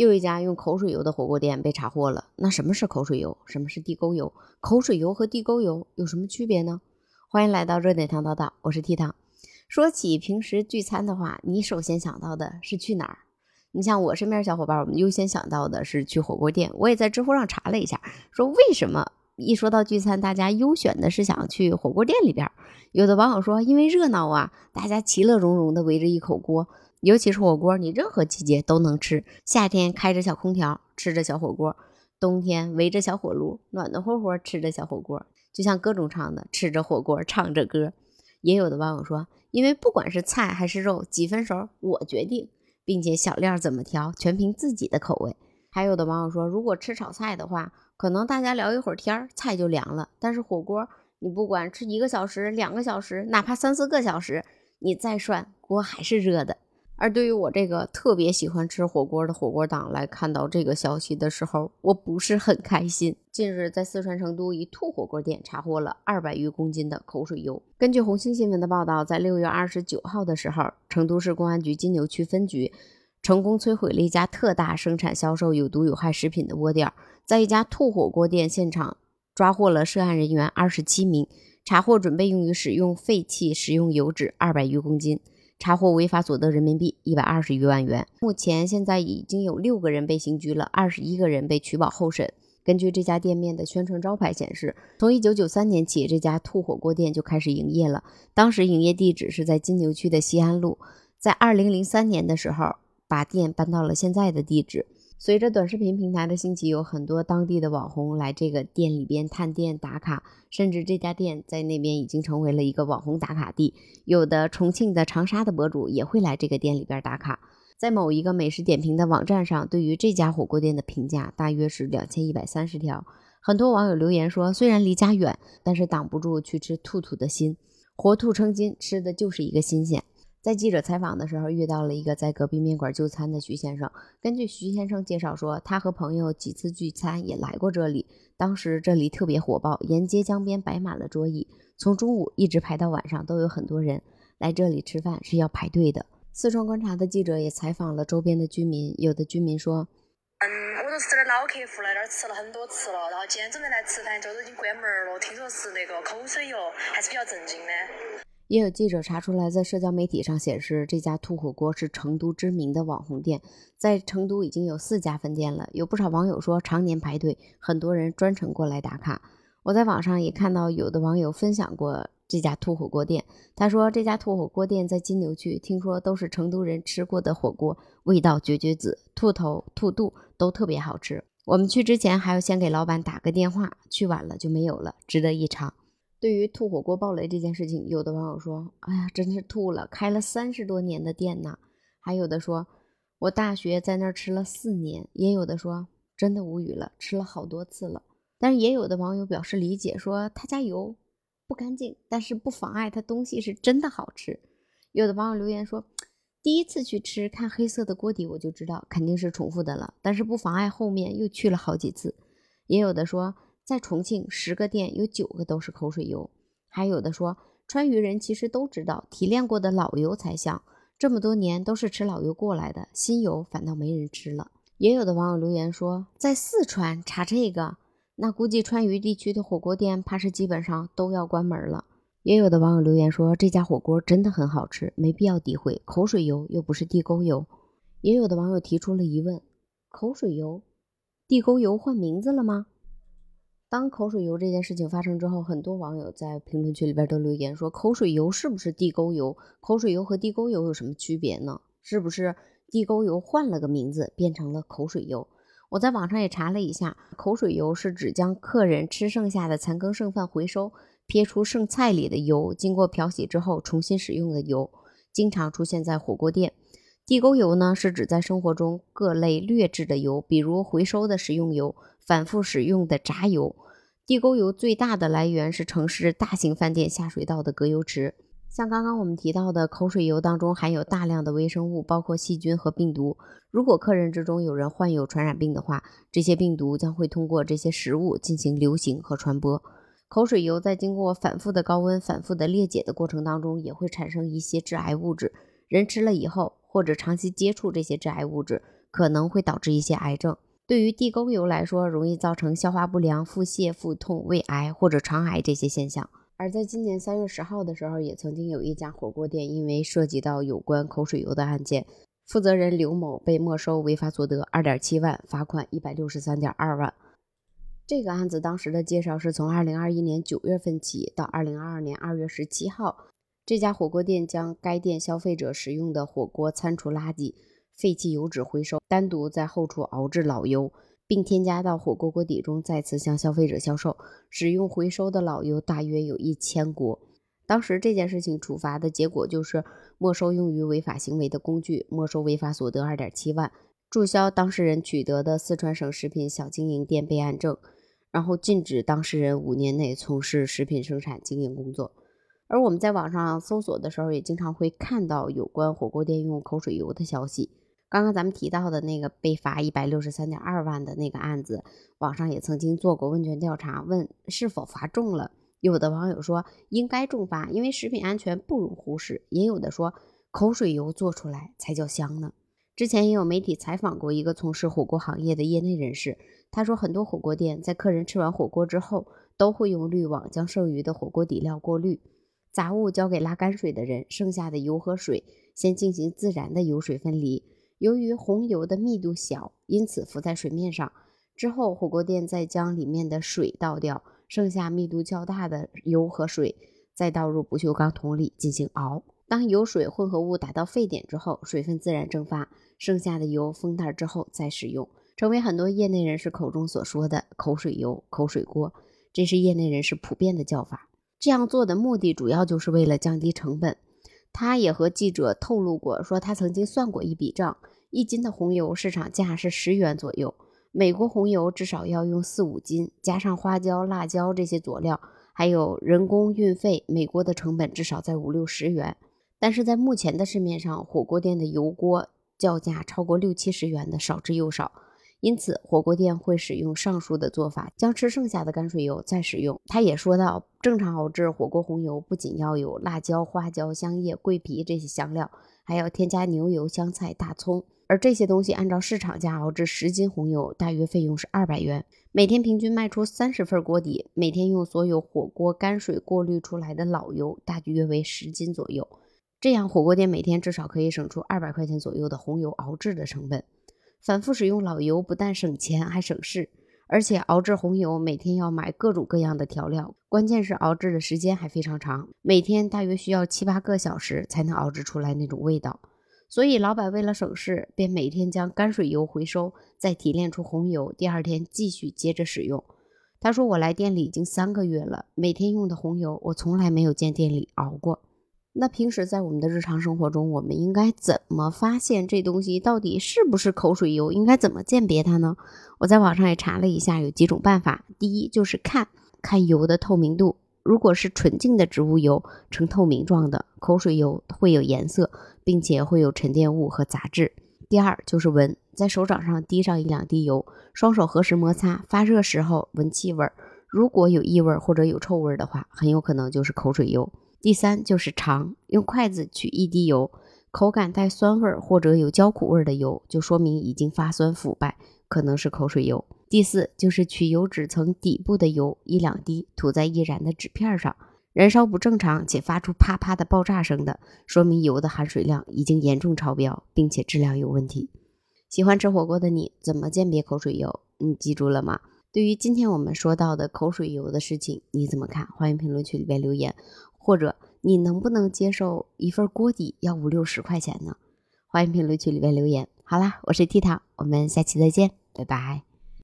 又一家用口水油的火锅店被查获了。那什么是口水油？什么是地沟油？口水油和地沟油有什么区别呢？欢迎来到热点汤叨叨，我是 T 汤。说起平时聚餐的话，你首先想到的是去哪儿？你像我身边小伙伴，我们优先想到的是去火锅店。我也在知乎上查了一下，说为什么一说到聚餐，大家优选的是想去火锅店里边？有的网友说，因为热闹啊，大家其乐融融的围着一口锅。尤其是火锅，你任何季节都能吃。夏天开着小空调，吃着小火锅；冬天围着小火炉，暖暖和和吃着小火锅。就像歌中唱的，吃着火锅，唱着歌。也有的网友说，因为不管是菜还是肉，几分熟我决定，并且小料怎么调，全凭自己的口味。还有的网友说，如果吃炒菜的话，可能大家聊一会儿天，菜就凉了；但是火锅，你不管吃一个小时、两个小时，哪怕三四个小时，你再涮，锅还是热的。而对于我这个特别喜欢吃火锅的火锅党来看到这个消息的时候，我不是很开心。近日，在四川成都一兔火锅店查获了二百余公斤的口水油。根据红星新闻的报道，在六月二十九号的时候，成都市公安局金牛区分局成功摧毁了一家特大生产销售有毒有害食品的窝点，在一家兔火锅店现场抓获了涉案人员二十七名，查获准备用于使用废弃食用油脂二百余公斤。查获违法所得人民币一百二十余万元。目前，现在已经有六个人被刑拘了，二十一个人被取保候审。根据这家店面的宣传招牌显示，从一九九三年起，这家兔火锅店就开始营业了。当时营业地址是在金牛区的西安路，在二零零三年的时候，把店搬到了现在的地址。随着短视频平台的兴起，有很多当地的网红来这个店里边探店打卡，甚至这家店在那边已经成为了一个网红打卡地。有的重庆的、长沙的博主也会来这个店里边打卡。在某一个美食点评的网站上，对于这家火锅店的评价大约是两千一百三十条。很多网友留言说，虽然离家远，但是挡不住去吃兔兔的心，活兔成精，吃的就是一个新鲜。在记者采访的时候，遇到了一个在隔壁面馆就餐的徐先生。根据徐先生介绍说，他和朋友几次聚餐也来过这里，当时这里特别火爆，沿街江边摆满了桌椅，从中午一直排到晚上，都有很多人来这里吃饭是要排队的。四川观察的记者也采访了周边的居民，有的居民说：“嗯，我都是这儿老客户，来这儿吃了很多次了，然后今天准备来吃饭，这都已经关门了。听说是那个口水油，还是比较震惊的。”也有记者查出来，在社交媒体上显示，这家兔火锅是成都知名的网红店，在成都已经有四家分店了。有不少网友说，常年排队，很多人专程过来打卡。我在网上也看到有的网友分享过这家兔火锅店，他说这家兔火锅店在金牛区，听说都是成都人吃过的火锅，味道绝绝子，兔头、兔肚都特别好吃。我们去之前还要先给老板打个电话，去晚了就没有了，值得一尝。对于吐火锅爆雷这件事情，有的网友说：“哎呀，真是吐了！开了三十多年的店呢。”还有的说：“我大学在那儿吃了四年。”也有的说：“真的无语了，吃了好多次了。”但是也有的网友表示理解，说他家油不干净，但是不妨碍他东西是真的好吃。有的网友留言说：“第一次去吃，看黑色的锅底我就知道肯定是重复的了，但是不妨碍后面又去了好几次。”也有的说。在重庆，十个店有九个都是口水油。还有的说，川渝人其实都知道提炼过的老油才香，这么多年都是吃老油过来的，新油反倒没人吃了。也有的网友留言说，在四川查这个，那估计川渝地区的火锅店怕是基本上都要关门了。也有的网友留言说，这家火锅真的很好吃，没必要诋毁，口水油又不是地沟油。也有的网友提出了疑问：口水油、地沟油换名字了吗？当口水油这件事情发生之后，很多网友在评论区里边都留言说：“口水油是不是地沟油？口水油和地沟油有什么区别呢？是不是地沟油换了个名字变成了口水油？”我在网上也查了一下，口水油是指将客人吃剩下的残羹剩饭回收，撇出剩菜里的油，经过漂洗之后重新使用的油，经常出现在火锅店。地沟油呢，是指在生活中各类劣质的油，比如回收的食用油。反复使用的炸油，地沟油最大的来源是城市大型饭店下水道的隔油池。像刚刚我们提到的口水油当中含有大量的微生物，包括细菌和病毒。如果客人之中有人患有传染病的话，这些病毒将会通过这些食物进行流行和传播。口水油在经过反复的高温、反复的裂解的过程当中，也会产生一些致癌物质。人吃了以后，或者长期接触这些致癌物质。可能会导致一些癌症。对于地沟油来说，容易造成消化不良、腹泻、腹痛、胃癌或者肠癌这些现象。而在今年三月十号的时候，也曾经有一家火锅店因为涉及到有关口水油的案件，负责人刘某被没收违法所得二点七万，罚款一百六十三点二万。这个案子当时的介绍是从二零二一年九月份起到二零二二年二月十七号，这家火锅店将该店消费者使用的火锅餐厨垃圾、废弃油脂回收，单独在后厨熬制老油。并添加到火锅锅底中，再次向消费者销售。使用回收的老油大约有一千锅。当时这件事情处罚的结果就是没收用于违法行为的工具，没收违法所得二点七万，注销当事人取得的四川省食品小经营店备案证，然后禁止当事人五年内从事食品生产经营工作。而我们在网上搜索的时候，也经常会看到有关火锅店用口水油的消息。刚刚咱们提到的那个被罚一百六十三点二万的那个案子，网上也曾经做过问卷调查，问是否罚重了。有的网友说应该重罚，因为食品安全不容忽视；也有的说口水油做出来才叫香呢。之前也有媒体采访过一个从事火锅行业的业内人士，他说很多火锅店在客人吃完火锅之后，都会用滤网将剩余的火锅底料过滤，杂物交给拉干水的人，剩下的油和水先进行自然的油水分离。由于红油的密度小，因此浮在水面上。之后，火锅店再将里面的水倒掉，剩下密度较大的油和水，再倒入不锈钢桶里进行熬。当油水混合物达到沸点之后，水分自然蒸发，剩下的油封袋之后再使用，成为很多业内人士口中所说的“口水油”“口水锅”。这是业内人士普遍的叫法。这样做的目的主要就是为了降低成本。他也和记者透露过，说他曾经算过一笔账，一斤的红油市场价是十元左右，美国红油至少要用四五斤，加上花椒、辣椒这些佐料，还有人工运费，美国的成本至少在五六十元。但是在目前的市面上，火锅店的油锅叫价超过六七十元的少之又少。因此，火锅店会使用上述的做法，将吃剩下的泔水油再使用。他也说到，正常熬制火锅红油不仅要有辣椒、花椒、香叶、桂皮这些香料，还要添加牛油、香菜、大葱。而这些东西按照市场价熬制十斤红油，大约费用是二百元。每天平均卖出三十份锅底，每天用所有火锅泔水过滤出来的老油，大约为十斤左右。这样，火锅店每天至少可以省出二百块钱左右的红油熬制的成本。反复使用老油不但省钱还省事，而且熬制红油每天要买各种各样的调料，关键是熬制的时间还非常长，每天大约需要七八个小时才能熬制出来那种味道。所以老板为了省事，便每天将泔水油回收，再提炼出红油，第二天继续接着使用。他说：“我来店里已经三个月了，每天用的红油我从来没有见店里熬过。”那平时在我们的日常生活中，我们应该怎么发现这东西到底是不是口水油？应该怎么鉴别它呢？我在网上也查了一下，有几种办法。第一就是看看油的透明度，如果是纯净的植物油，呈透明状的口水油会有颜色，并且会有沉淀物和杂质。第二就是闻，在手掌上滴上一两滴油，双手合十摩擦，发热时候闻气味，如果有异味或者有臭味的话，很有可能就是口水油。第三就是尝，用筷子取一滴油，口感带酸味或者有焦苦味的油，就说明已经发酸腐败，可能是口水油。第四就是取油脂层底部的油一两滴，涂在易燃的纸片上，燃烧不正常且发出啪啪的爆炸声的，说明油的含水量已经严重超标，并且质量有问题。喜欢吃火锅的你，怎么鉴别口水油？你记住了吗？对于今天我们说到的口水油的事情，你怎么看？欢迎评论区里边留言。或者你能不能接受一份锅底要五六十块钱呢？欢迎评论区里边留言。好啦，我是 T 糖，我们下期再见，拜拜。